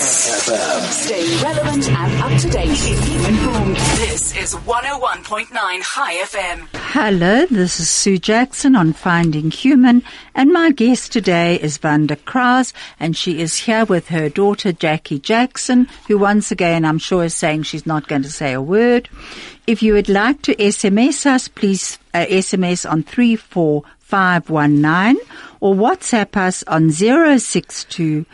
FM. Stay relevant and up to date. Keep informed. This is 101.9 Chai FM. Hello, this is Sue Jackson on Finding Human, and my guest today is Wanda Crouse, and she is here with her daughter Jackie Jackson, who once again I'm sure is saying she's not going to say a word. If you would like to SMS us, please uh, SMS on 34519 or WhatsApp us on 062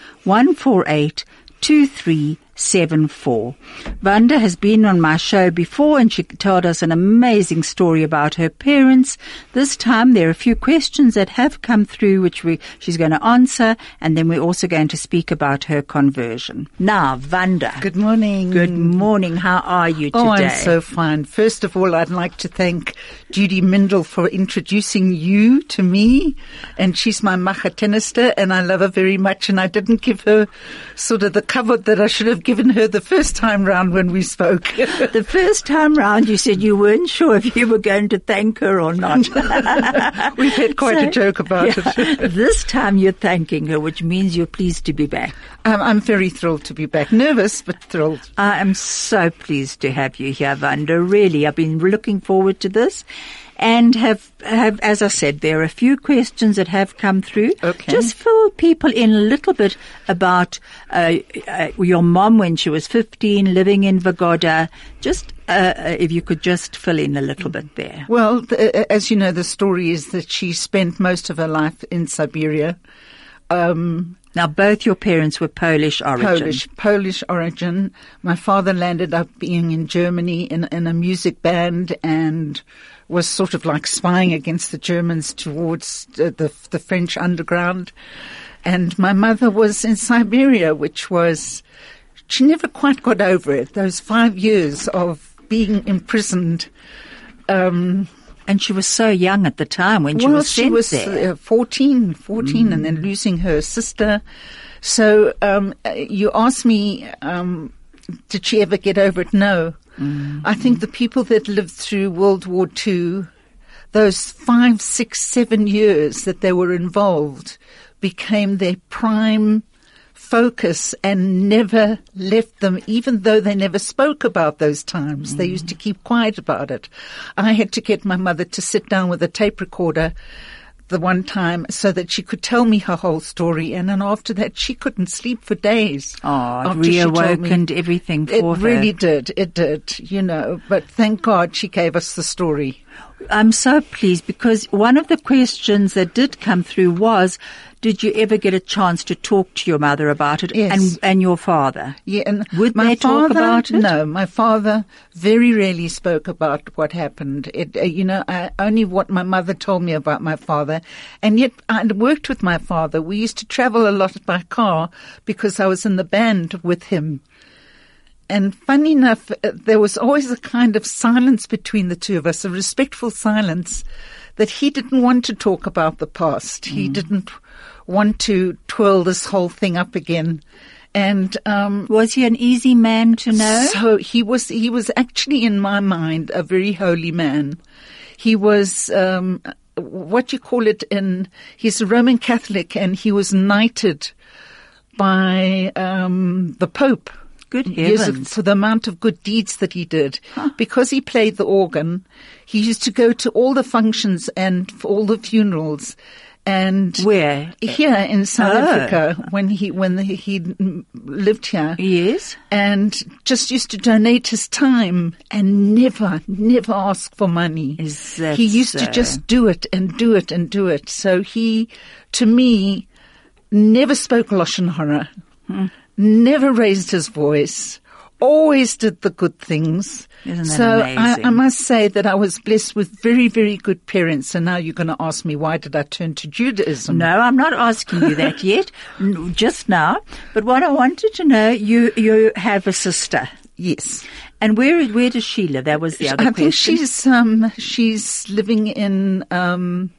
148 2374. Wanda has been on my show before and she told us an amazing story about her parents. This time there are a few questions that have come through which we, she's going to answer and then we're also going to speak about her conversion. Now, Wanda. Good morning. Good morning. How are you today? Oh, I'm so fine. First of all, I'd like to thank Judy Mindel for introducing you to me. And she's my machatenister and I love her very much. And I didn't give her sort of the cover that I should have given her the first time round when we spoke. the first time round you said you weren't sure if you were going to thank her or not. We've had quite So, a joke about yeah, it. this time you're thanking her, which means you're pleased to be back. I'm, I'm very thrilled to be back. Nervous, but thrilled. I am so pleased to have you here, Wanda. Really, I've been looking forward to this. And have, have, as I said, there are a few questions that have come through. Okay. Just fill people in a little bit about uh, uh, your mom when she was 15, living in Vagoda. Just, uh, uh, if you could just fill in a little bit there. Well, the, uh, as you know, the story is that she spent most of her life in Siberia. Um, Now, both your parents were Polish origin. Polish, Polish origin. My father landed up being in Germany in, in a music band and was sort of like spying against the Germans towards the, the, the French underground. And my mother was in Siberia, which was, she never quite got over it. Those five years of being imprisoned. Um, And she was so young at the time when she well, was she was there. uh, 14, 14 and then losing her sister. So um, uh, you asked me, um, did she ever get over it? No. I think the people that lived through World War II, those five, six, seven years that they were involved, became their prime focus and never left them, even though they never spoke about those times. They used to mm. keep quiet about it. I had to get my mother to sit down with a tape recorder the one time so that she could tell me her whole story and then after that she couldn't sleep for days. Oh, it after she told me. reawakened everything It for her. really did. It did, you know, but thank God she gave us the story. I'm so pleased because one of the questions that did come through was, did you ever get a chance to talk to your mother about it Yes. and, and your father? Yeah, and Would my they talk father, about it? No, my father very rarely spoke about what happened. It, uh, you know, I, only what my mother told me about my father, and yet I'd worked with my father. We used to travel a lot by car because I was in the band with him. And funny enough, uh, there was always a kind of silence between the two of us, a respectful silence that he didn't want to talk about the past. Mm. He didn't want to twirl this whole thing up again. And, um, Was he an easy man to know? so he was, he was actually in my mind a very holy man. He was, um, what you call it in, he's a Roman Catholic and he was knighted by, um, the Pope. Good heavens. for the amount of good deeds that he did. Because he played the organ, he used to go to all the functions and for all the funerals. And Where? here in South Oh. Africa, when he when he, he lived here, Yes. and just used to donate his time and never, never ask for money. Is that he used so? to just do it and do it and do it. So he, to me, never spoke Lashon Hara, Hmm. Never raised his voice, always did the good things. Isn't that so I? I must say that I was blessed with very, very good parents. And now you're going to ask me, why did I turn to Judaism? No, I'm not asking you that yet, just now. But what I wanted to know, you you have a sister, Yes. and where where does she live? That was the other I question. think she's um she's living in um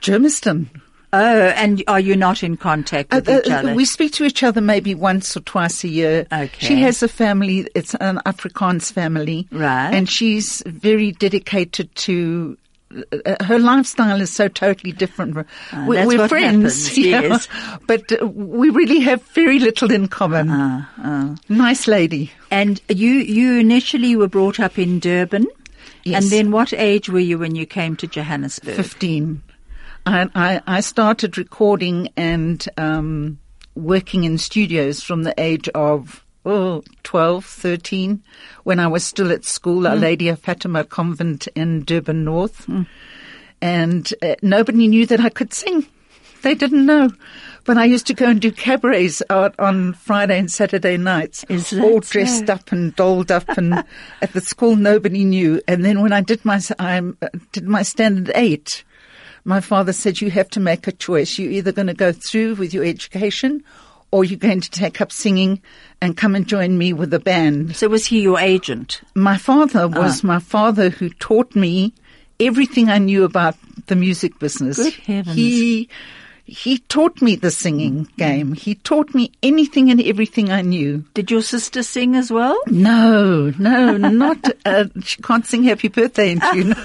Germiston. Oh, and are you not in contact with Uh, each uh, other? we speak to each other maybe once or twice a year. Okay. She has a family. It's an Afrikaans family, Right. And she's very dedicated to uh, her lifestyle is so totally different. we, that's we're what friends, happens, yeah, yes. but uh, we really have very little in common. Ah, Nice lady. And you, you initially were brought up in Durban. Yes. And then what age were you when you came to Johannesburg? 15. I, I, I started recording and um, working in studios from the age of oh, 12, 13, when I was still at school, Our Lady of Fatima Convent in Durban North. And uh, nobody knew that I could sing. They didn't know. But I used to go and do cabarets out on Friday and Saturday nights, Is all dressed so? up and dolled up, and at the school nobody knew. And then when I did my I uh, did my standard eight, my father said you have to make a choice. You're either going to go through with your education, or you're going to take up singing and come and join me with the band. So was he your agent? My father was my father who taught me everything I knew about the music business. Good heavens. He he taught me the singing game. He taught me anything and everything I knew. Did your sister sing as well? No, no, not. Uh, she can't sing "Happy Birthday" in tune.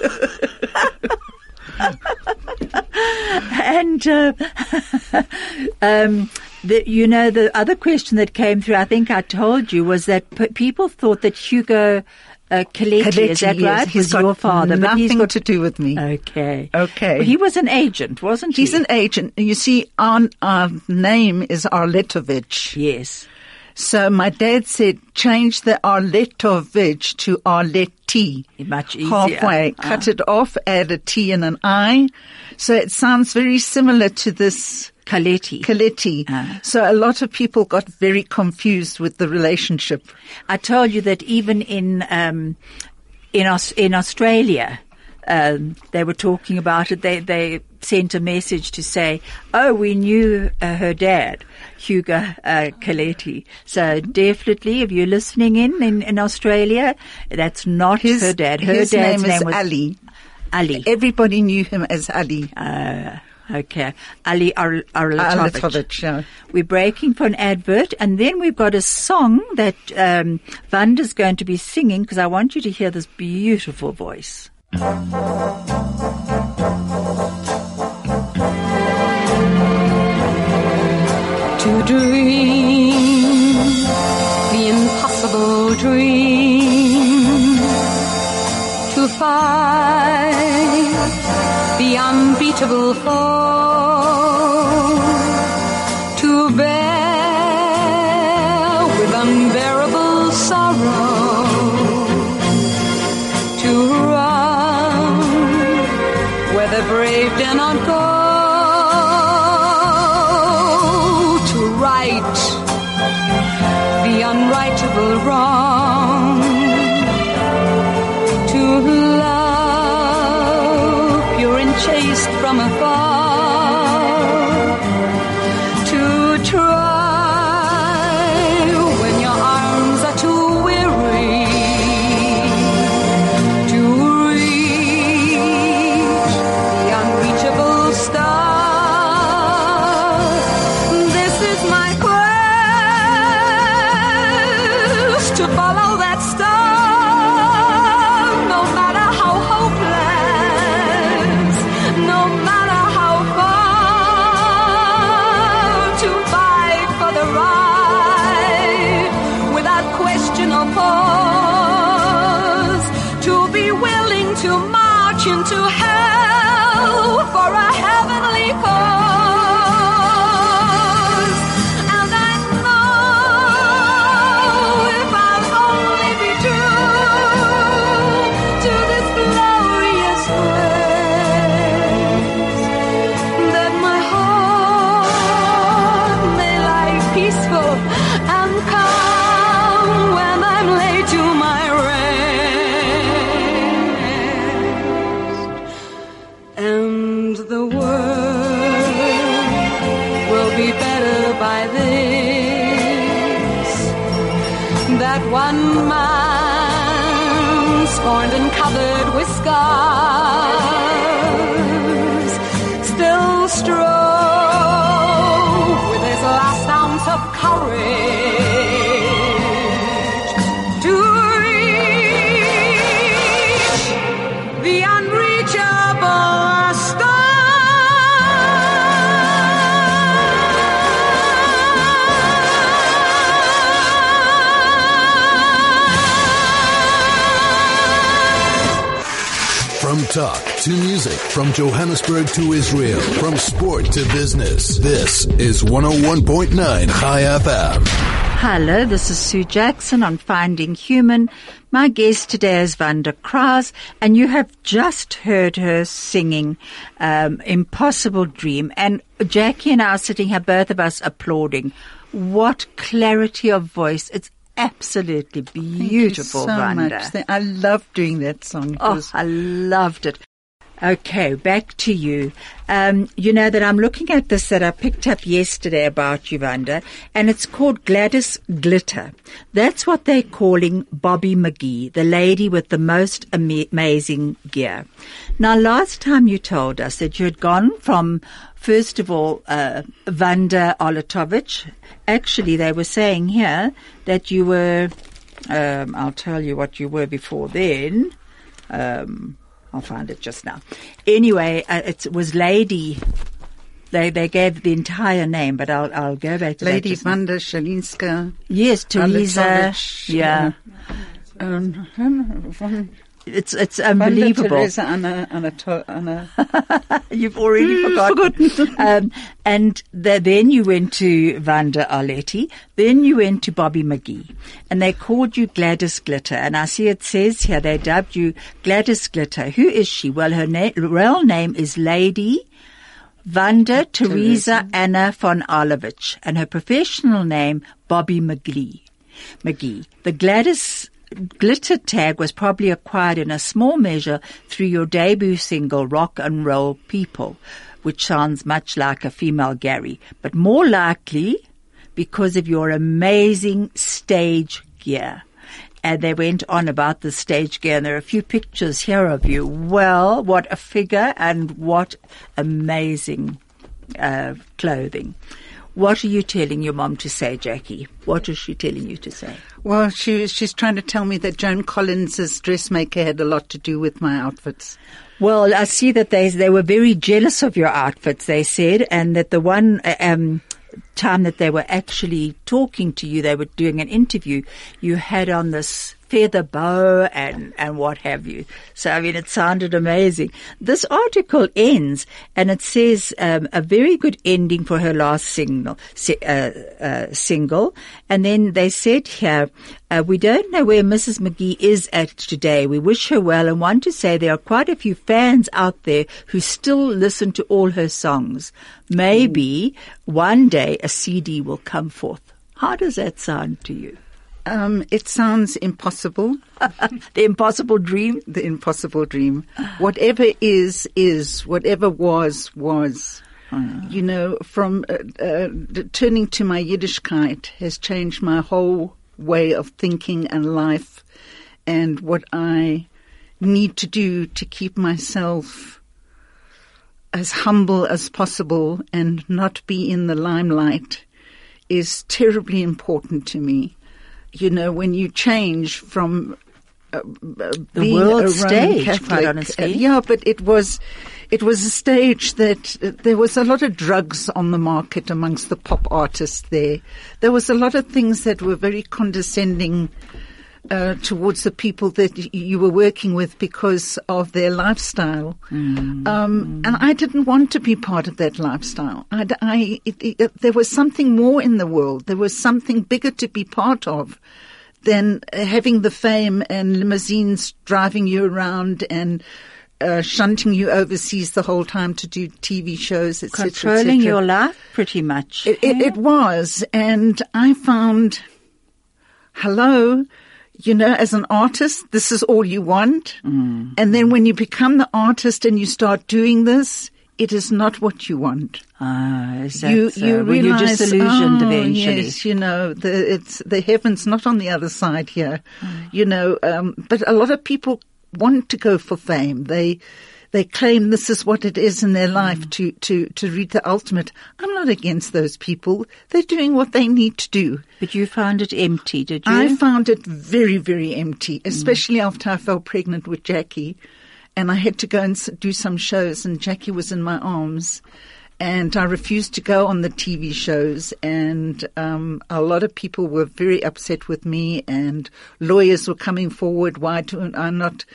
And uh, um, the, you know, the other question that came through, I think I told you, was that p- people thought that Hugo uh, Coletti, is that right, he's your father? Nothing but he's got to do with me. Okay. Okay. Well, he was an agent, wasn't he? He's an agent. You see, our, our name is Arletovich. Yes. So my dad said, change the Arletovich to Arleti. Much easier. Halfway. Ah. Cut it off, add a T and an I. So it sounds very similar to this Coletti. Coletti. Ah. So a lot of people got very confused with the relationship. I told you that even in um, in Aus- in Australia, um, they were talking about it. They they sent a message to say, "Oh, we knew uh, her dad, Hugo uh, Coletti." So definitely, if you're listening in, in in Australia, that's not His, her dad. Her his dad's name is was Ali. Ali. Everybody knew him as Ali. Uh, okay, Ali Ar- Arlatovich. Arlatovich, yeah. We're breaking for an advert, and then we've got a song that um, Wanda's going to be singing because I want you to hear this beautiful voice. To dream the impossible dream, to fight the unbeatable foe, covered to music, from Johannesburg to Israel, from sport to business. This is 101.9 Chai FM. Hello, this is Sue Jackson on Finding Human. My guest today is Wanda Crouse, and you have just heard her singing um, Impossible Dream. And Jackie and I are sitting here, both of us applauding. What clarity of voice. It's absolutely beautiful, Thank you so Vanda. much. I love doing that song. Oh, I loved it. Okay, back to you. Um, you know that I'm looking at this that I picked up yesterday about you, Wanda, and it's called Gladys Glitter. That's what they're calling Bobby McGee, the lady with the most ama- amazing gear. Now, last time you told us that you had gone from, first of all, uh, Wanda Olatovich. Actually, they were saying here that you were, um, I'll tell you what you were before then. Um, I'll find it just now. Anyway, uh, it was Lady. They they gave the entire name, but I'll I'll go back to Lady. Wanda Shalinska. Yes, Teresa. Yeah, Um, it's it's unbelievable. Anna, Anna, Anna. You've already forgotten. um, and the, then you went to Wanda Arletti. Then you went to Bobby McGee. And they called you Gladys Glitter. And I see it says here they dubbed you Gladys Glitter. Who is she? Well, her na- real name is Lady Wanda Teresa Anna von Arlovich. And her professional name, Bobby McGee. McGee. The Gladys glitter tag was probably acquired in a small measure through your debut single Rock and Roll People, which sounds much like a female Gary, but more likely because of your amazing stage gear. And they went on about the stage gear, and there are a few pictures here of you. Well, what a figure and what amazing uh, clothing. What are you telling your mom to say, Jackie? What is she telling you to say? Well, she, she's trying to tell me that Joan Collins's dressmaker had a lot to do with my outfits. Well, I see that they they were very jealous of your outfits. They said, and that the one uh, um, time that they were actually talking to you, they were doing an interview. You had on this feather bow and and what have you. So I mean, it sounded amazing. This article ends, and it says um, a very good ending for her last single. Uh, uh, single, and then they said here. Uh, we don't know where Mrs. McGee is at today. We wish her well and want to say there are quite a few fans out there who still listen to all her songs. Maybe one day a CD will come forth. How does that sound to you? Um, it sounds impossible. The impossible dream? the impossible dream. Whatever is, is. Whatever was, was. You know, from uh, uh, turning to my Yiddishkeit has changed my whole way of thinking and life and what I need to do to keep myself as humble as possible and not be in the limelight is terribly important to me. You know, when you change from uh, uh, being world a Roman stage, quite Catholic, honestly. uh, yeah, but it was it was a stage that uh, there was a lot of drugs on the market amongst the pop artists. There, there was a lot of things that were very condescending uh, towards the people that you were working with because of their lifestyle. Um, and I didn't want to be part of that lifestyle. I, I- it, it, there was something more in the world. There was something bigger to be part of than uh, having the fame and limousines driving you around and uh, shunting you overseas the whole time to do TV shows, etc. Controlling your life pretty much. It, it, it was, and I found, hello, you know, as an artist, this is all you want. Mm. And then when you become the artist and you start doing this, it is not what you want. Ah, is that you so? you Were realize, you disillusioned oh, eventually? Yes, you know, the, it's the heavens not on the other side here. You know, um, but a lot of people want to go for fame. They they claim this is what it is in their life to to to reach the ultimate. I'm not against those people. They're doing what they need to do. But you found it empty, did you? I found it very, very empty, especially after I fell pregnant with Jackie. And I had to go and do some shows, and Jackie was in my arms. And I refused to go on the TV shows, and um, a lot of people were very upset with me, and lawyers were coming forward. Why do I not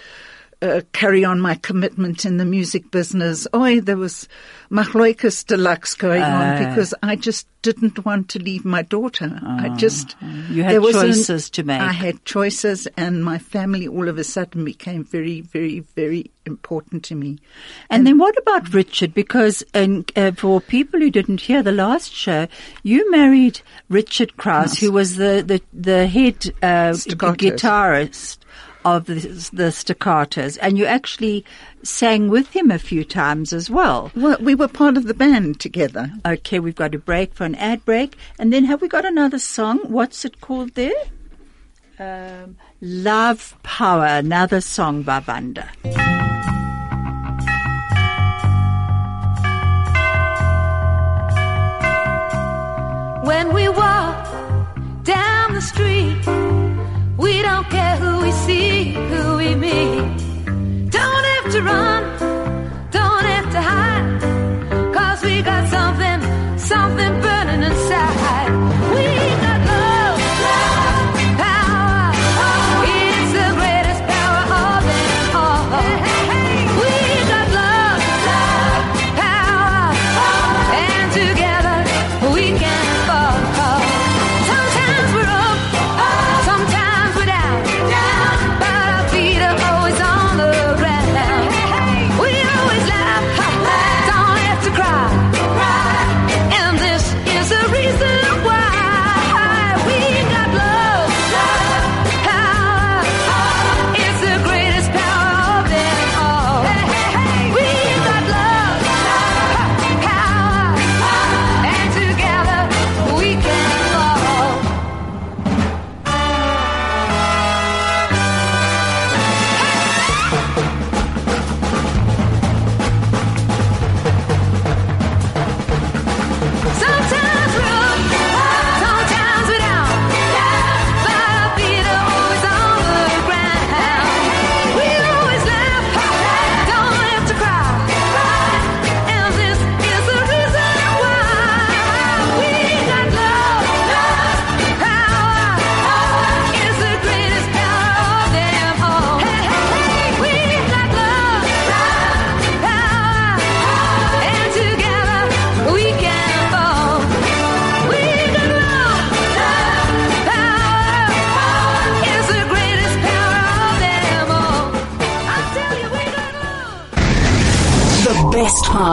uh, carry on my commitment in the music business. Oh, there was Machloikas Deluxe going on Ah. because I just didn't want to leave my daughter. I just You had there was an- choices to make. I had choices, and my family all of a sudden became very, very, very important to me. And then what about Richard? Because and, uh, for people who didn't hear the last show, you married Richard Crouse, who was the, the, the head uh, guitarist of the, the staccatos, and you actually sang with him a few times as well. Well, we were part of the band together. Okay, we've got a break for an ad break, and then have we got another song? What's it called there? Um, Love Power, another song by Wanda. When we walk down the street, we don't care who we see, who we meet. Don't have to run,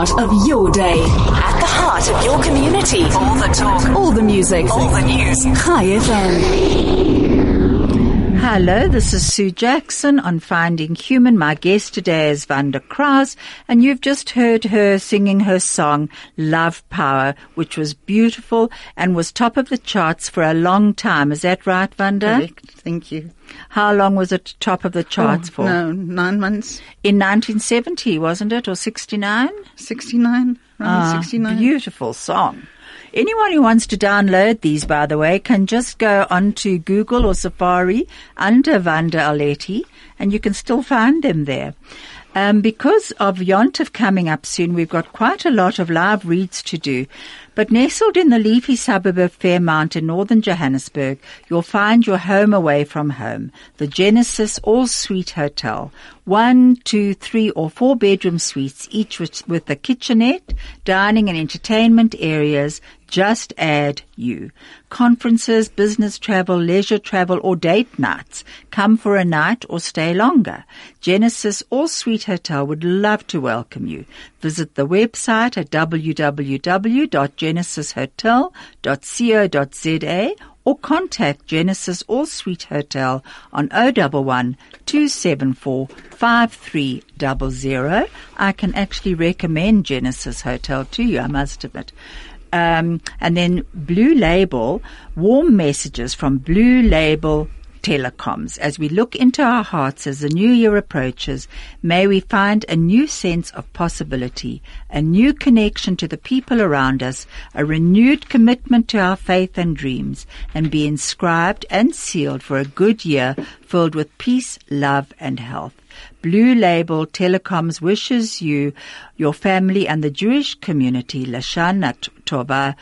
best part of your day. At the heart of your community. All the talk. All the music. All the news. Chai FM. This is Sue Jackson on Finding Human. My guest today is Wanda Crouse, and you've just heard her singing her song, Love Power, which was beautiful and was top of the charts for a long time. Is that right, Vanda? Correct. Thank you. How long was it top of the charts Oh, for? No, nine months. In 1970, wasn't it? Or 69? 69, around Ah, 69. Beautiful song. Anyone who wants to download these, by the way, can just go onto Google or Safari under Wanda Arletti, and you can still find them there. Um, because of Yontif coming up soon, we've got quite a lot of live reads to do. But nestled in the leafy suburb of Fairmount in northern Johannesburg, you'll find your home away from home. The Genesis All Suite Hotel. One, two, three or four bedroom suites, each with, with a kitchenette, dining and entertainment areas. Just add you. Conferences, business travel, leisure travel or date nights. Come for a night or stay longer. Genesis All Suite Hotel would love to welcome you. Visit the website at www.genesishotel.co.za or contact Genesis All Suite Hotel on 011 274 5300. I can actually recommend Genesis Hotel to you, I must admit. Um, and then Blue Label, warm messages from Blue Label telecoms. As we look into our hearts as the new year approaches, may we find a new sense of possibility, a new connection to the people around us, a renewed commitment to our faith and dreams, and be inscribed and sealed for a good year filled with peace, love, and health. Blue Label Telecoms wishes you, your family, and the Jewish community Lashana Tova,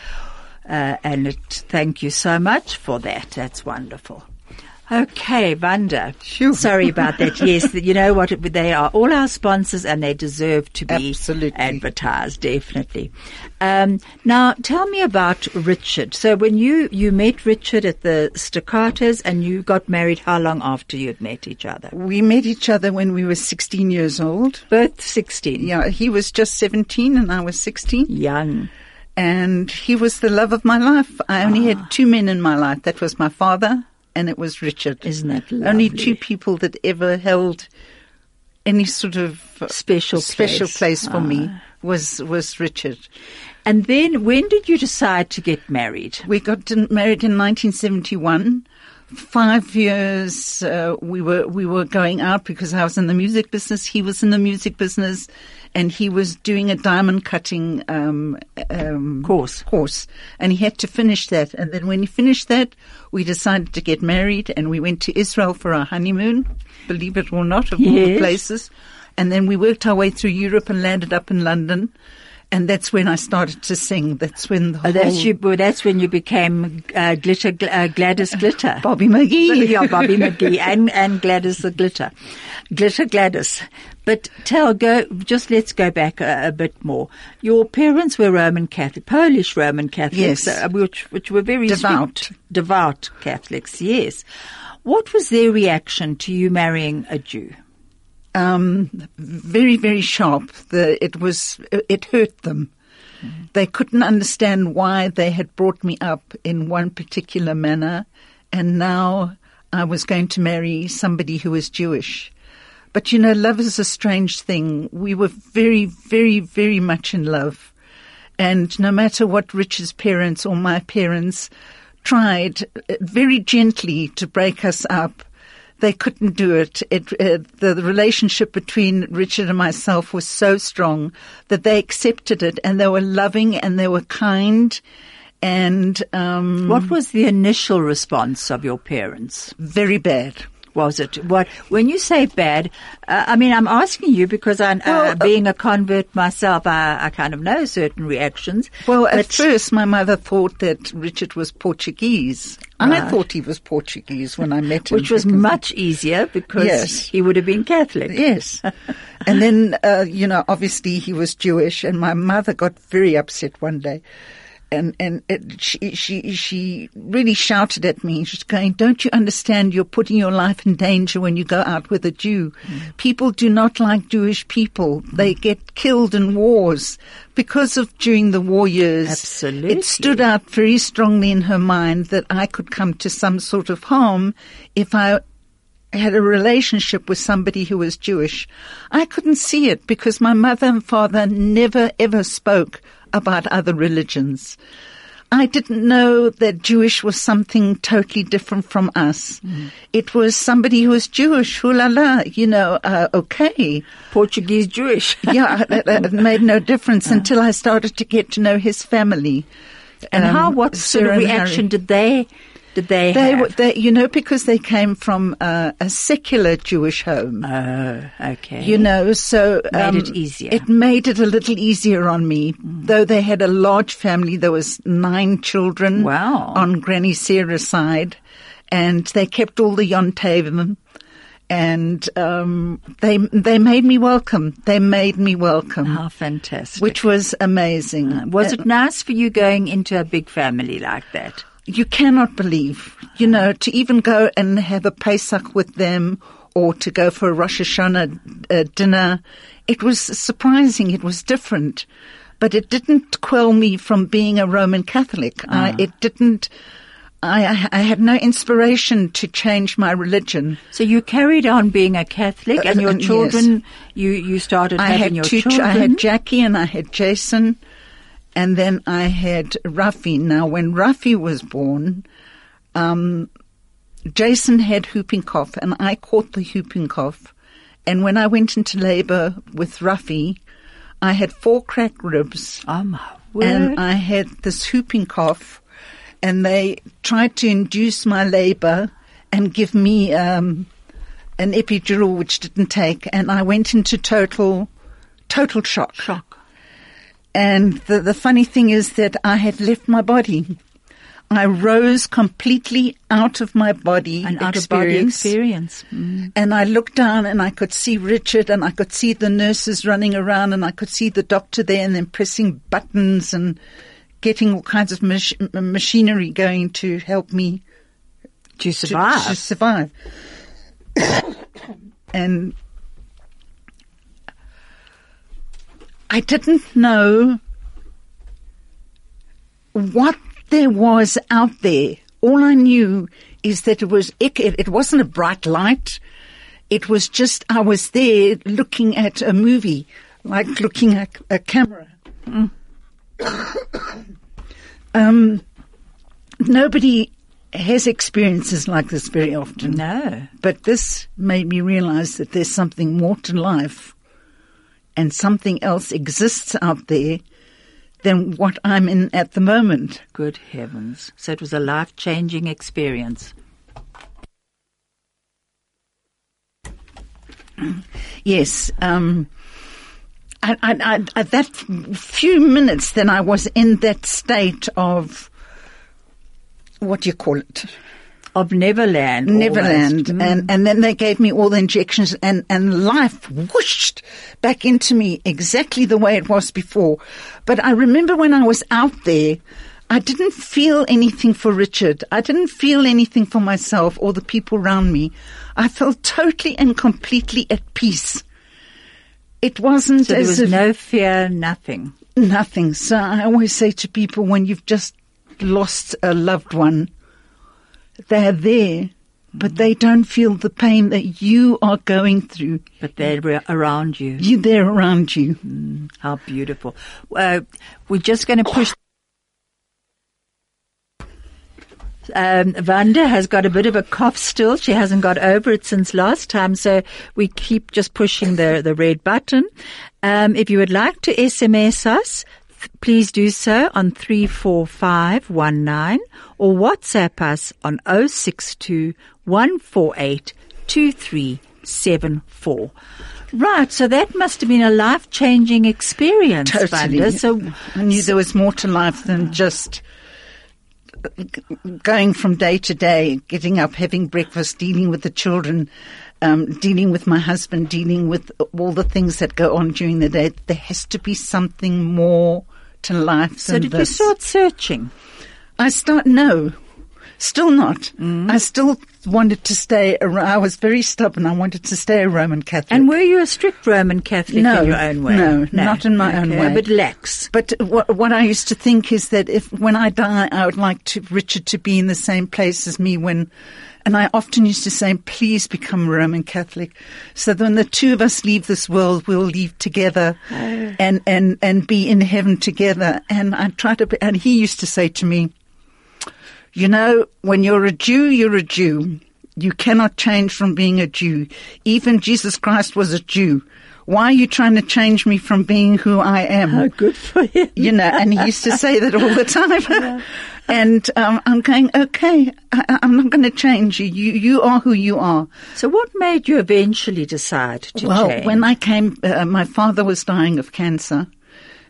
uh, and it, thank you so much for that. That's wonderful. Okay, Wanda. Sorry about that. Yes, you know what? They are all our sponsors and they deserve to be Absolutely. advertised, definitely. Um, now, tell me about Richard. So when you, you met Richard at the Staccatos and you got married, how long after you had met each other? We met each other when we were 16 years old. Both 16. Yeah, he was just 17 and I was 16. Young. And he was the love of my life. I only had two men in my life. That was my father and it was Richard. Isn't that Only two people that ever held any sort of uh, Special special place. place for me was was Richard. And then when did you decide to get married? We got married in 1971. Five years uh, we were we were going out because I was in the music business. He was in the music business, and he was doing a diamond cutting um, um, Course. Course, and he had to finish that. And then when he finished that, we decided to get married, and we went to Israel for our honeymoon. Believe it or not, of all the places. And then we worked our way through Europe and landed up in London. And that's when I started to sing. That's when the Oh, that's whole you. Well, that's when you became uh, glitter, uh, Gladys Glitter. Bobby McGee. yeah, Bobby McGee and and Gladys the Glitter, Glitter Gladys. But tell go. Just let's go back a, a bit more. Your parents were Roman Catholic, Polish Roman Catholics, Yes. uh, which which were very Devout. strict- devout Catholics. Yes. What was their reaction to you marrying a Jew? Um, very, very sharp. The, it was, it hurt them. They couldn't understand why they had brought me up in one particular manner, and now I was going to marry somebody who was Jewish. But you know, love is a strange thing. We were very, very, very much in love. And no matter what Richard's parents or my parents tried uh, very gently to break us up, they couldn't do it. it uh, the, the relationship between Richard and myself was so strong that they accepted it and they were loving and they were kind and um, What was the initial response of your parents? very bad. Was it? What when you say bad? Uh, I mean, I'm asking you because I, Well, uh, uh, being a convert myself, I, I kind of know certain reactions. Well, at first, my mother thought that Richard was Portuguese. I thought he was Portuguese when I met him. which was much easier because Yes. he would have been Catholic. Yes. and then, uh, you know, obviously he was Jewish, and my mother got very upset one day. And, and it, she, she, she really shouted at me. She's going, don't you understand you're putting your life in danger when you go out with a Jew? Hmm. People do not like Jewish people. They hmm. get killed in wars because of during the war years. Absolutely. It stood out very strongly in her mind that I could come to some sort of harm if I had a relationship with somebody who was Jewish. I couldn't see it because my mother and father never ever spoke about other religions. I didn't know that Jewish was something totally different from us. It was somebody who was Jewish, hoo la la, you know, uh, okay. Portuguese Jewish. Yeah, it, it made no difference until I started to get to know his family. and Um, how? What sort of Sarah and Harry. reaction did they? Did they, They, were, they, you know, because they came from uh, a secular Jewish home. oh, okay. You know, so um, Made it easier. It made it a little easier on me, though they had a large family. There was nine children. Wow. On Granny Sarah's side, and they kept all the Yontavim, and um, they they made me welcome. They made me welcome, how fantastic. which was amazing. was Uh, it nice for you going into a big family like that? You cannot believe, you know, to even go and have a Pesach with them or to go for a Rosh Hashanah uh, dinner. It was surprising. It was different, but it didn't quell me from being a Roman Catholic. I, it didn't. I, I- had no inspiration to change my religion. So you carried on being a Catholic, and Uh, your uh, yes. children, you you started I having had your two. ch- children. I had Jackie and I had Jason, and then I had Rafi. Now, when Rafi was born, um, Jason had whooping cough, and I caught the whooping cough. And when I went into labour with Rafi, I had four cracked ribs oh my word! and I had this whooping cough, and they tried to induce my labour and give me um, an epidural, which didn't take, and I went into total, total shock. Shock. And the the funny thing is that I had left my body. I rose completely out of my body An out of body experience. Mm. And I looked down and I could see Richard and I could see the nurses running around and I could see the doctor there and then pressing buttons and getting all kinds of mach- machinery going to help me To to, survive. to survive. and I didn't know what there was out there. All I knew is that it was it, it wasn't a bright light. It was just I was there looking at a movie, like looking at a camera. um, nobody has experiences like this very often. no. But this made me realize that there's something more to life and something else exists out there than what I'm in at the moment. Good heavens. So it was a life changing experience. Yes. Um, I, I, I, that few minutes, then I was in that state of what do you call it? Of Neverland. Neverland. Mm. and and then they gave me all the injections, and and life whooshed back into me exactly the way it was before. But I remember when I was out there, I didn't feel anything for Richard. I didn't feel anything for myself or the people around me. I felt totally and completely at peace. It wasn't So there was if no fear, nothing. nothing. So I always say to people when you've just lost a loved one, they're there, but they don't feel the pain that you are going through. But they're around you. You, they're around you. How beautiful. Uh, we're just going to push. Um, Wanda has got a bit of a cough still. She hasn't got over it since last time, so we keep just pushing the, the red button. Um, if you would like to SMS us, th- please do so on 34519 or WhatsApp us on 062 148 2374. Right, so that must have been a life changing experience, Totally. So, I knew there was more to life than just going from day to day, getting up, having breakfast, dealing with the children, um, dealing with my husband, dealing with all the things that go on during the day. There has to be something more to life so did this. you start searching? I start no, still not. Mm. I still wanted to stay. a I was very stubborn. I wanted to stay a Roman Catholic. And were you a strict Roman Catholic No, in your own way? no, not in my own way. But lax. But what, what I used to think is that if when I die, I would like to Richard to be in the same place as me when. And I often used to say, please become Roman Catholic. So that when the two of us leave this world, we'll leave together and, and, and be in heaven together. And I try to be, and he used to say to me, you know, when you're a Jew, you're a Jew. You cannot change from being a Jew. Even Jesus Christ was a Jew. Why are you trying to change me from being who I am? good for him. you know, and he used to say that all the time. and um, I'm going, okay, I, I'm not going to change you. You you are who you are. So what made you eventually decide to well, change? when I came, uh, my father was dying of cancer,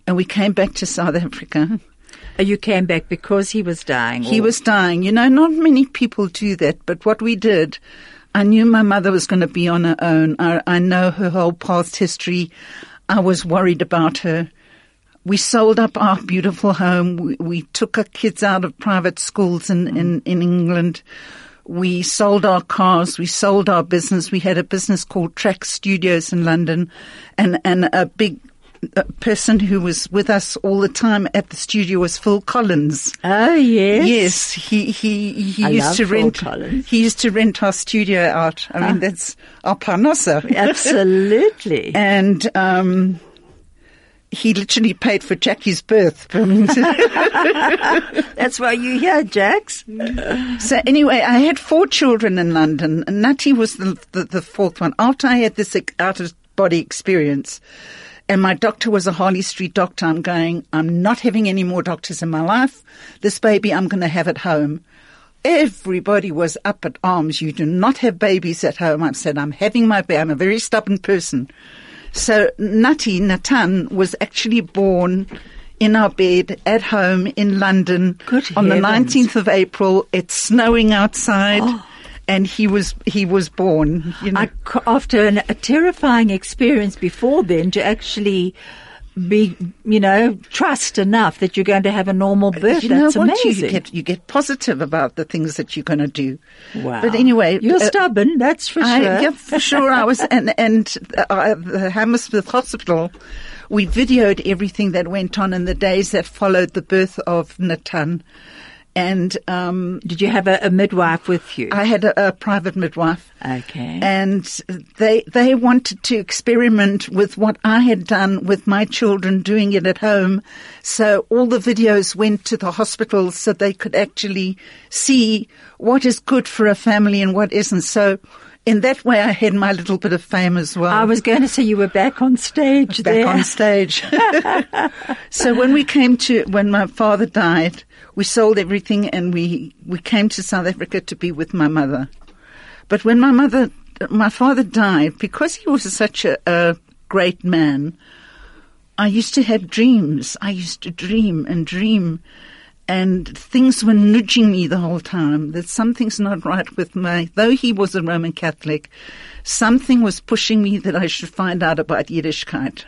and we came back to South Africa. Oh, you came back because he was dying. He was dying. You know, not many people do that, but what we did, I knew my mother was going to be on her own. I, I know her whole past history. I was worried about her. We sold up our beautiful home. We, we took our kids out of private schools in, in, in England. We sold our cars. We sold our business. We had a business called Track Studios in London and, and a big uh person who was with us all the time at the studio was Phil Collins. Oh yes. Yes, he he he I used to Phil rent. Collins. He used to rent our studio out. I mean, that's our parnosa. Absolutely. and um, he literally paid for Jackie's birth. That's why you're here, Jax. so anyway, I had four children in London, and Natty was the, the the fourth one. After I had this out of body experience. And my doctor was a Harley Street doctor. I'm going, I'm not having any more doctors in my life. This baby I'm going to have at home. Everybody was up at arms. You do not have babies at home. I said, I'm having my baby. I'm a very stubborn person. So Nati, Natan, was actually born in our bed at home in London Good on the 19th of April. It's snowing outside. Oh. And he was he was born. You know, I after an, a terrifying experience before then, to actually be, you know, trust enough that you're going to have a normal birth. you know That's what? amazing. You get you get positive about the things that you're going to do. wow. But anyway, you're uh, stubborn. That's for I, sure. yeah, for sure. I was, and and uh, the Hammersmith Hospital, we videoed everything that went on in the days that followed the birth of Natan, and um, Did you have a, a midwife with you? I had a, a private midwife. okay. And they they wanted to experiment with what I had done with my children, doing it at home. So all the videos went to the hospital so they could actually see what is good for a family and what isn't. So in that way, I had my little bit of fame as well. I was going to say you were back on stage back there. on stage. so when we came to when my father died, we sold everything and we we came to South Africa to be with my mother. But when my mother, my father died, because he was such a, a great man, I used to have dreams. I used to dream and dream. And things were nudging me the whole time that something's not right with my, though he was a Roman Catholic, something was pushing me that I should find out about Yiddishkeit.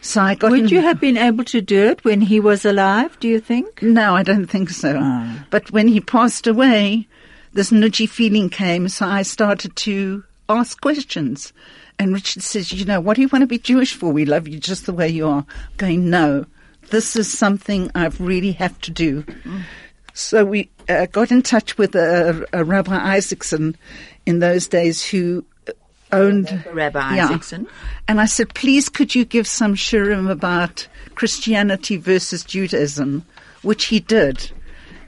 So I got Would you have been able to do it when he was alive, do you think? no, I don't think so. Ah. But when he passed away, this nudgy feeling came, so I started to ask questions. And Richard says, you know, what do you want to be Jewish for? We love you just the way you are. Going, no, this is something I really have to do. So we uh, got in touch with a, a Rabbi Isaacson in those days who owned Rabbi Yeah. Isaacson. And I said, please, could you give some shiurim about Christianity versus Judaism, which he did.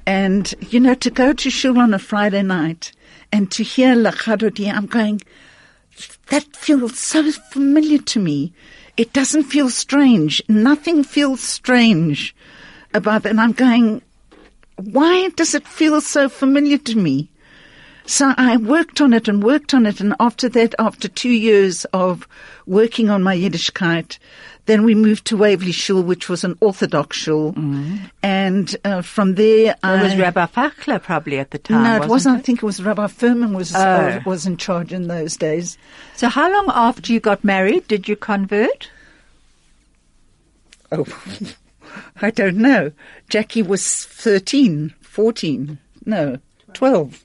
And, you know, to go to shul on a Friday night and to hear Lecha Dodi, I'm going, that feels so familiar to me. It doesn't feel strange. Nothing feels strange about that. And I'm going, why does it feel so familiar to me? So I worked on it and worked on it, and after that, after two years of working on my Yiddishkeit, then we moved to Waverley Shul, which was an Orthodox shul, and uh, from there, It I was Rabbi Fachler probably at the time. no, it wasn't. I it? think it was Rabbi Furman was Oh. was in charge in those days. So how long after you got married did you convert? Oh, I don't know. Jackie was 13, 14, no, 12.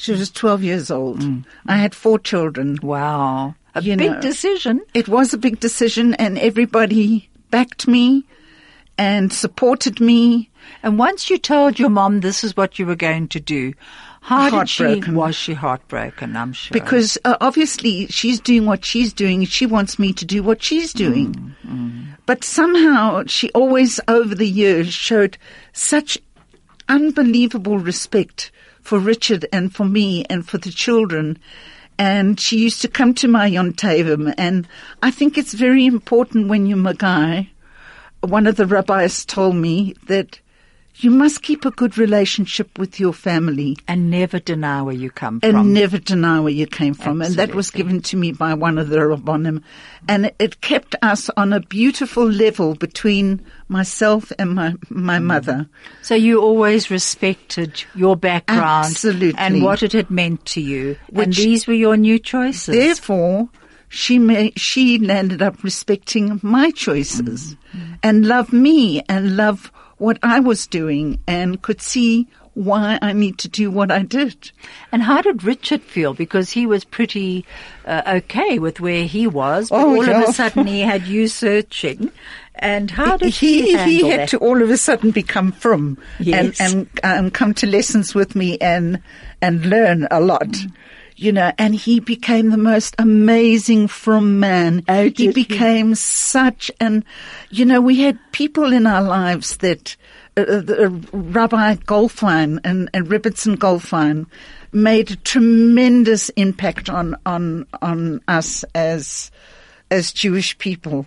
She was 12 years old. Mm. I had four children. Wow. A You big know. decision. It was a big decision and everybody backed me and supported me. And once you told your mom this is what you were going to do, how did she, was she heartbroken, I'm sure. Because uh, obviously she's doing what she's doing. She wants me to do what she's doing. Mm, mm. But somehow she always over the years showed such unbelievable respect for Richard and for me and for the children. And she used to come to my Yontavim. And I think it's very important when you're Magai. One of the rabbis told me that you must keep a good relationship with your family and never deny where you come and from. And never deny where you came from. And that was given to me by one of the Rabbonim. And it kept us on a beautiful level between myself and my, my Mm. mother. so you always respected your background Absolutely. and what it had meant to you. and these were your new choices. Therefore, she may, she ended up respecting my choices Mm. and loved me and loved what I was doing and could see why I need to do what I did. And how did Richard feel? Because he was pretty uh, okay with where he was, but Oh, all of a sudden he had you searching. And how did he, he, handle had that? to all of a sudden become frum Yes. and and um, come to lessons with me and and learn a lot. Mm. You know, and he became the most amazing frum man. Oh, he did he? became such an, you know, we had people in our lives that uh, uh, the, uh, Rabbi Goldfein and, and Rebbetzin Goldfein made a tremendous impact on on on us as as Jewish people.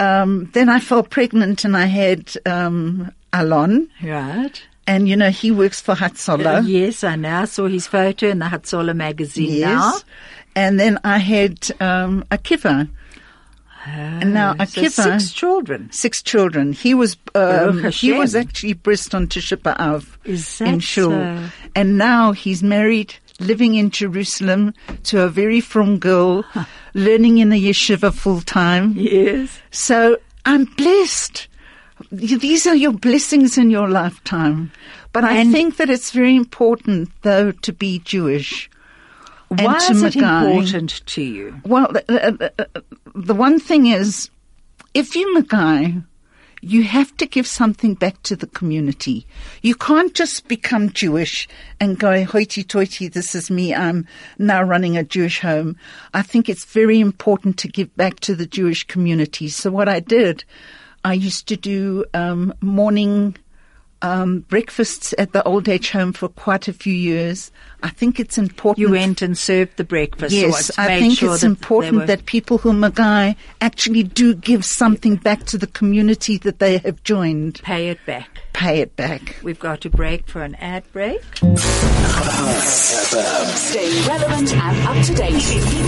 Um, then I fell pregnant and I had um, Alon, Right. And you know he works for Hatzola. Uh, yes, I now saw his photo in the Hatzola magazine now. and then I had um, Akiva. and now So Akiva, six children. six children. He was um, Baruch he was actually brised on Tisha Is in Shul, so? and now he's married, living in Jerusalem to a very frum girl, learning in a yeshiva full time. Yes. So I'm blessed. These are your blessings in your lifetime. But I think that it's very important, though, to be Jewish. and Why to is it important to you? Well, the, uh, uh, the one thing is, if you Magai, you have to give something back to the community. You can't just become Jewish and go hoity-toity, this is me, I'm now running a Jewish home. I think it's very important to give back to the Jewish community. So what I did, I used to do um, morning um, breakfasts at the old age home for quite a few years. I think it's important. You went and served the breakfast. Yes, or I made think sure it's that important that people who Magai actually do give something back to the community that they have joined. pay it back. Pay it back. We've got to break for an ad break. Stay relevant and up to date.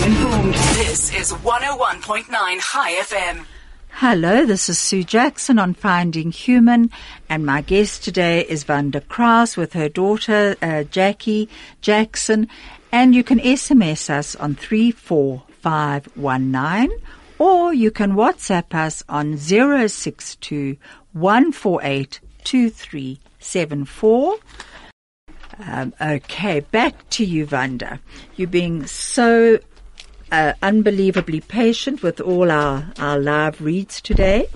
Informed. This is 101.9 Chai FM. Hello, this is Sue Jackson on Finding Human, and my guest today is Wanda Crouse with her daughter uh, Jackie Jackson. And you can SMS us on 34519 or you can WhatsApp us on 062 148 2374. Um, okay, back to you, Wanda. You're being so uh, unbelievably patient with all our, our live reads today.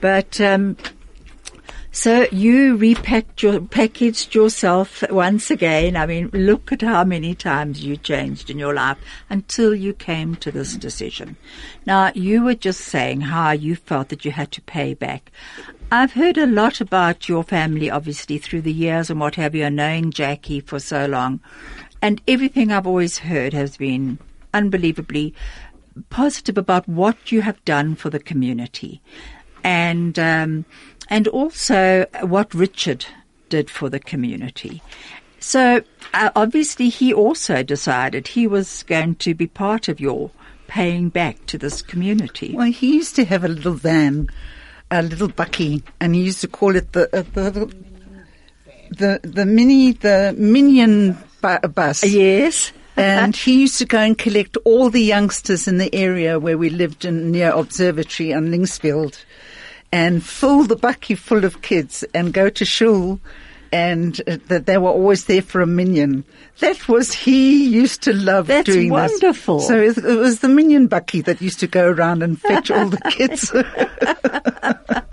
But um, so you repacked your packaged yourself once again. I mean, look at how many times you changed in your life until you came to this decision. Now, you were just saying how you felt that you had to pay back. I've heard a lot about your family, obviously, through the years and what have you, knowing Jackie for so long. And everything I've always heard has been unbelievably positive about what you have done for the community. And, um, and also what Richard did for the community. So uh, obviously he also decided he was going to be part of your paying back to this community. Well, he used to have a little van, a little bakkie, and he used to call it the uh, the, the the mini the minyan bu- bus. Yes. And he used to go and collect all the youngsters in the area where we lived in near Observatory on Linksfield and fill the bakkie full of kids and go to shul and uh, that they were always there for a minyan. That was he used to love That's doing this. wonderful. So it, it was the minyan bakkie that used to go around and fetch all the kids.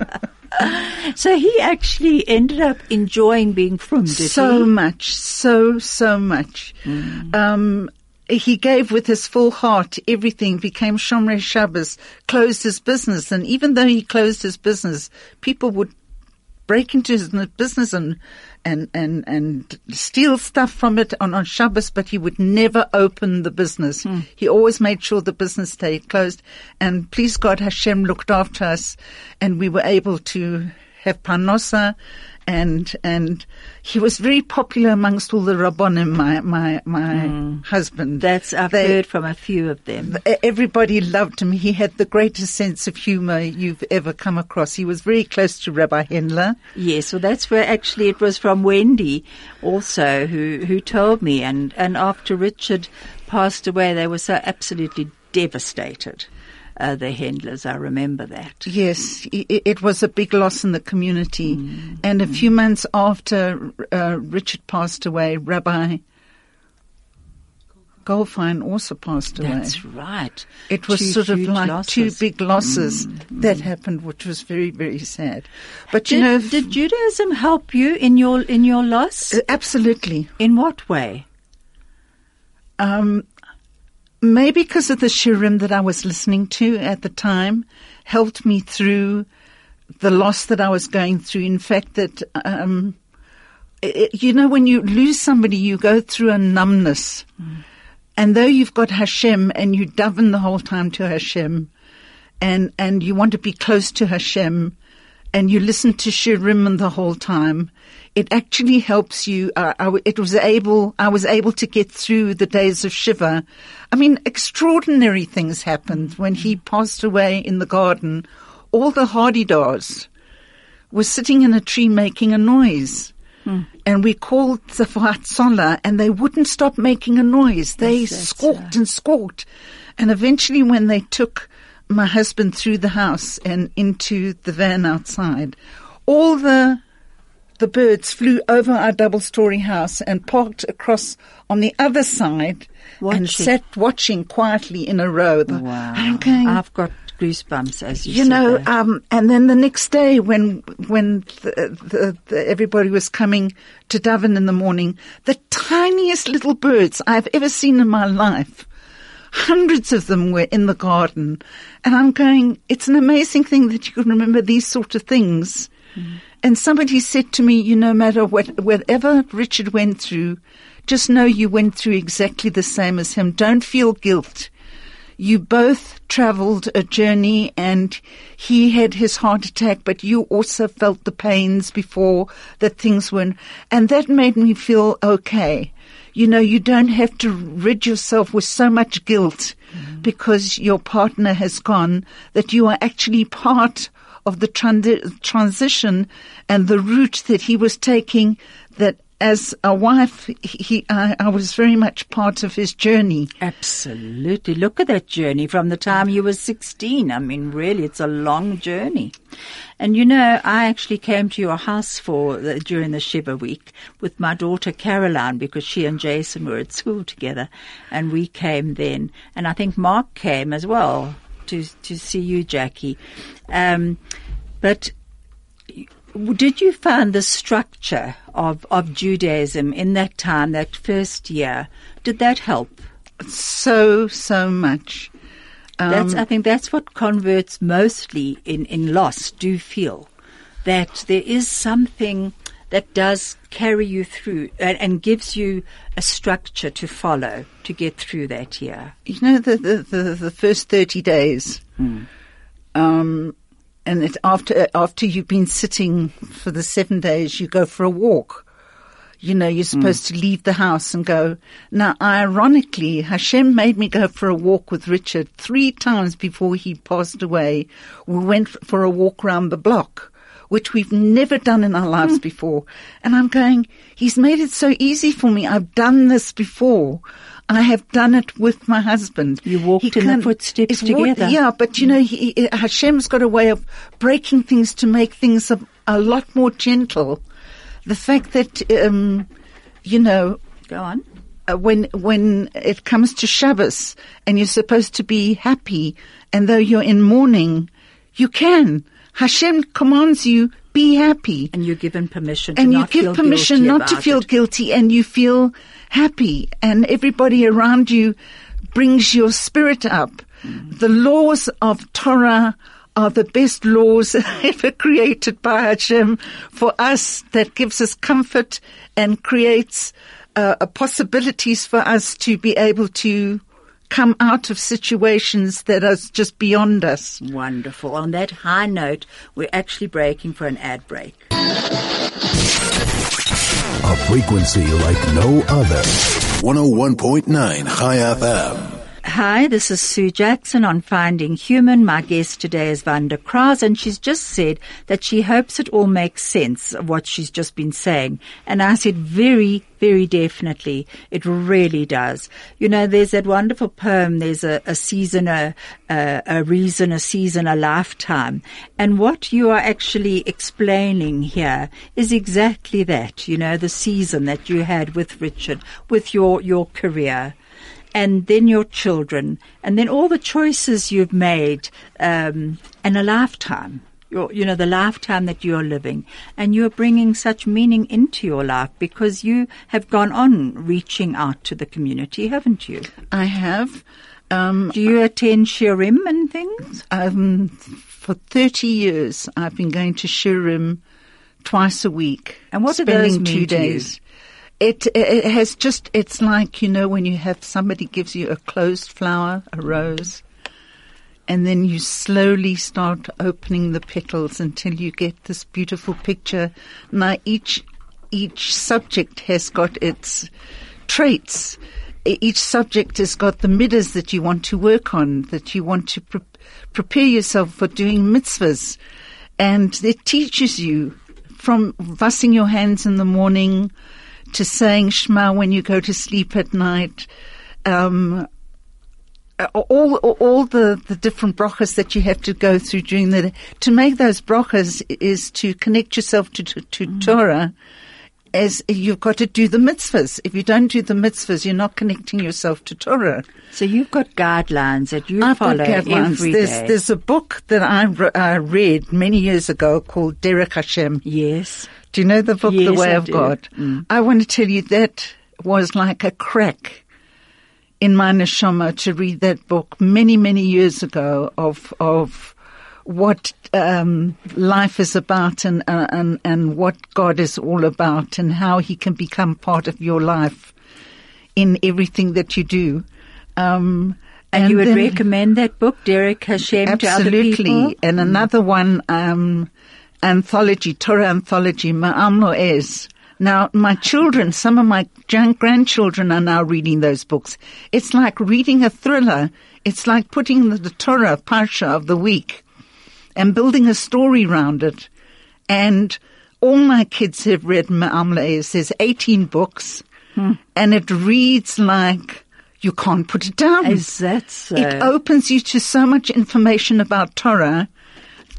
So he actually ended up enjoying being frum, so he? much, so so much. Um, he gave with his full heart everything. Became Shomrei Shabbos, closed his business, and even though he closed his business, people would break into his business and and and and steal stuff from it on on Shabbos, but he would never open the business. Hmm. He always made sure the business stayed closed. And please God, Hashem looked after us, and we were able to have parnosa. And and he was very popular amongst all the rabbonim. My my my hmm. husband. That's, I've They- heard from a few of them. Everybody loved him. He had the greatest sense of humor you've ever come across. He was very close to Rabbi Hendler. Yes, well, that's where actually it was from Wendy also who, who told me. And, and after Richard passed away, they were so absolutely devastated. Uh, the Hendlers. I remember that. Yes, i- i- it was a big loss in the community. And a few months after uh, Richard passed away, Rabbi Goldfein also passed away. That's right. It was Two sort of like two big losses that happened, which was very, very sad. But you know, did Judaism help you in your in your loss? uh, absolutely. In what way? Um, maybe because of the shiurim that I was listening to at the time helped me through the loss that I was going through. In fact, that um, it, you know, when you lose somebody, you go through a numbness. And though you've got Hashem and you daven the whole time to Hashem, and and you want to be close to Hashem, and you listen to Shiurim the whole time, it actually helps you. Uh, I, it was able, I was able to get through the days of Shiva. I mean, extraordinary things happened when he passed away in the garden. All the hadedas were sitting in a tree making a noise. And we called the Fahatsola and they wouldn't stop making a noise. They That's squawked and squawked. And eventually when they took my husband through the house and into the van outside, all the the birds flew over our double story house and parked across on the other side and sat watching quietly in a row. The- Wow. I'm going, I've got goosebumps as you, you know, um, and then the next day when when the, the, the, everybody was coming to Dublin in the morning, the tiniest little birds I've ever seen in my life, hundreds of them were in the garden, and I'm going. It's an amazing thing that you can remember these sort of things. And somebody said to me, you know, no matter what, whatever Richard went through, just know you went through exactly the same as him. Don't feel guilt you both traveled a journey and he had his heart attack, but you also felt the pains before that things weren't, and that made me feel okay. You know, you don't have to rid yourself with so much guilt mm-hmm. because your partner has gone that you are actually part of the transi- transition and the route that he was taking that as a wife, he, I, I was very much part of his journey. Absolutely. Look at that journey from the time you were 16. I mean, really, it's a long journey. And you know, I actually came to your house for the, during the Shiva week with my daughter Caroline because she and Jason were at school together, and we came then. And I think Mark came as well to to see you, Jackie. Um, but did you find the structure of, of Judaism in that time, that first year, did that help? So, so much. That's, I think that's what converts mostly in, in loss do feel. That there is something that does carry you through and, and gives you a structure to follow to get through that year. You know, the, the, the, the first 30 days, um, and it, after, after you've been sitting for the seven days, you go for a walk. You know, you're supposed to leave the house and go. Now, ironically, Hashem made me go for a walk with Richard three times before he passed away. We went for a walk around the block, which we've never done in our lives before. And I'm going, he's made it so easy for me. I've done this before. I have done it with my husband. You walked He in the footsteps together. yeah, but you know, he, he- Hashem's got a way of breaking things to make things a, a lot more gentle. The fact that, um, you know, Go on. uh, when when it comes to Shabbos and you're supposed to be happy, and though you're in mourning, you can. Hashem commands you be happy, And you're given permission to and you give permission not to feel it. guilty, and you feel happy, and everybody around you brings your spirit up. The laws of Torah are the best laws ever created by Hashem for us that gives us comfort and creates uh, uh, possibilities for us to be able to come out of situations that are just beyond us. Wonderful. On that high note, we're actually breaking for an ad break. A frequency like no other. 101.9 Chai FM. Hi, this is Sue Jackson on Finding Human. My guest today is Wanda Crouse, and she's just said that she hopes it all makes sense of what she's just been saying. And I said, very, very definitely, it really does. You know, there's that wonderful poem, there's a, a season, a, a, a reason, a season, a lifetime. And what you are actually explaining here is exactly that, you know, the season that you had with Richard, with your, your career and then your children, and then all the choices you've made, um, and a lifetime. Your, you know, the lifetime that you're living, and you're bringing such meaning into your life because you have gone on reaching out to the community, haven't you? I have. Um, Do you attend shiurim and things? um, for 30 years, I've been going to Shiurim twice a week. And what spending those mean two days. It, it has just, it's like, you know, when you have somebody gives you a closed flower, a rose, and then you slowly start opening the petals until you get this beautiful picture. Now each, each subject has got its traits. Each subject has got the midas that you want to work on, that you want to pre- prepare yourself for doing mitzvahs. And it teaches you from washing your hands in the morning to saying Shema when you go to sleep at night. Um, all all the, the different brachas that you have to go through during the day. To make those brachas is to connect yourself to, to, to Torah as you've got to do the mitzvahs. If you don't do the mitzvahs, you're not connecting yourself to Torah. So you've got guidelines that you I've got follow guidelines. every There's, day. there's a book that I re- uh, read many years ago called Derech Hashem. yes. Do you know the book, The Way I of do. God? Mm. I want to tell you that was like a crack in my neshama to read that book many, many years ago of of what um, life is about and, uh, and and what God is all about and how He can become part of your life in everything that you do. Um, And, you would then- recommend that book, Derech Hashem, to other Absolutely. people? Mm. And another one, um, anthology, Torah anthology, Me'am Lo'ez. Now, my children, some of my grandchildren are now reading those books. It's like reading a thriller. It's like putting the, the Torah Parsha of the week and building a story around it. And all my kids have read Me'am Lo'ez. There's 18 books hmm. and it reads like you can't put it down. Is that so? It opens you to so much information about Torah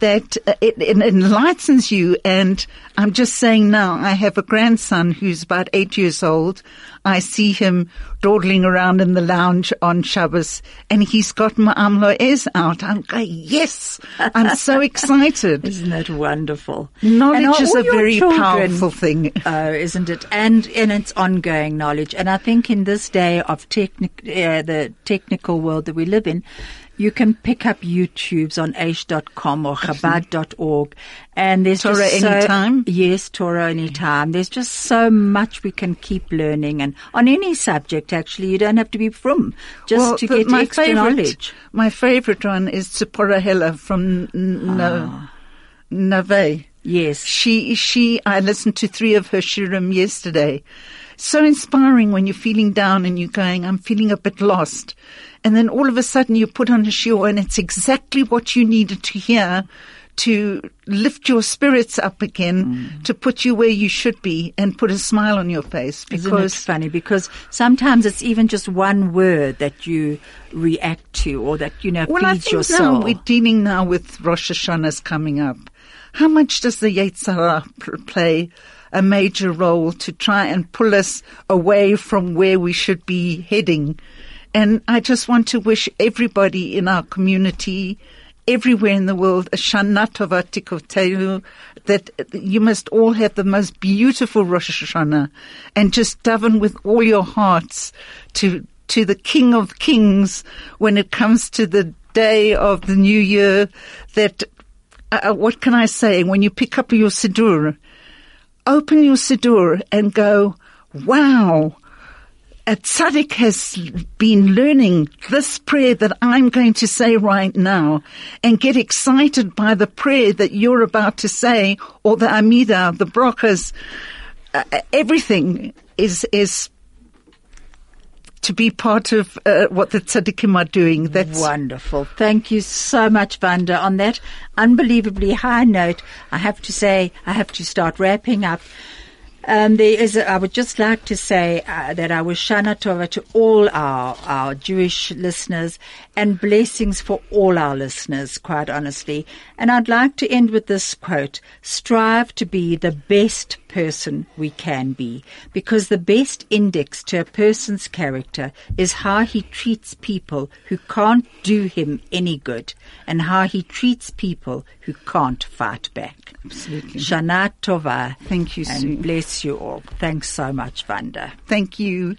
that uh, it, it enlightens you. And I'm just saying now, I have a grandson who's about eight years old. I see him dawdling around in the lounge on Shabbos and he's got Me'am Lo'ez out. I'm going, yes, I'm so excited. Isn't that wonderful? Knowledge is a very children- powerful thing. Oh, isn't it? And and it's ongoing knowledge. And I think in this day of technic, uh, the technical world that we live in, you can pick up YouTubes on aish.com or chabad.org. And there's Torah just so, anytime? Yes, Torah anytime. There's just so much we can keep learning. And on any subject, actually, you don't have to be frum just Well, to get my extra favorite, knowledge. My favorite one is Tzipora Heller from Ah. Neve. Yes. She, she, I listened to three of her shiurim yesterday. So inspiring when you're feeling down and you're going, I'm feeling a bit lost. And then all of a sudden you put on a shiur and it's exactly what you needed to hear to lift your spirits up again, mm. to put you where you should be and put a smile on your face. Isn't it Because funny? Because sometimes it's even just one word that you react to or that, you know, Well, I think your now soul. we're dealing now with Rosh Hashanah's coming up. How much does the Yetzer Hara pl- play a major role to try and pull us away from where we should be heading? And I just want to wish everybody in our community, everywhere in the world, a Shana Tova that you must all have the most beautiful Rosh Hashanah and just daven with all your hearts to, to the King of Kings when it comes to the day of the new year that, uh, what can I say? When you pick up your Siddur, open your Siddur and go, wow, a tzaddik has been learning this prayer that I'm going to say right now and get excited by the prayer that you're about to say or the Amida, the brachas, uh, everything is, is to be part of uh, what the tzaddikim are doing. That's Wonderful. Thank you so much, Wanda. On that unbelievably high note, I have to say, I have to start wrapping up. Um, there is, a, I would just like to say uh, that I wish Shana Tova to all our, our Jewish listeners and blessings for all our listeners, quite honestly. And I'd like to end with this quote, strive to be the best person we can be, because the best index to a person's character is how he treats people who can't do him any good and how he treats people who can't fight back. Absolutely. Shana Tova. Thank you, And Sue. bless you all. Thanks so much, Wanda. Thank you.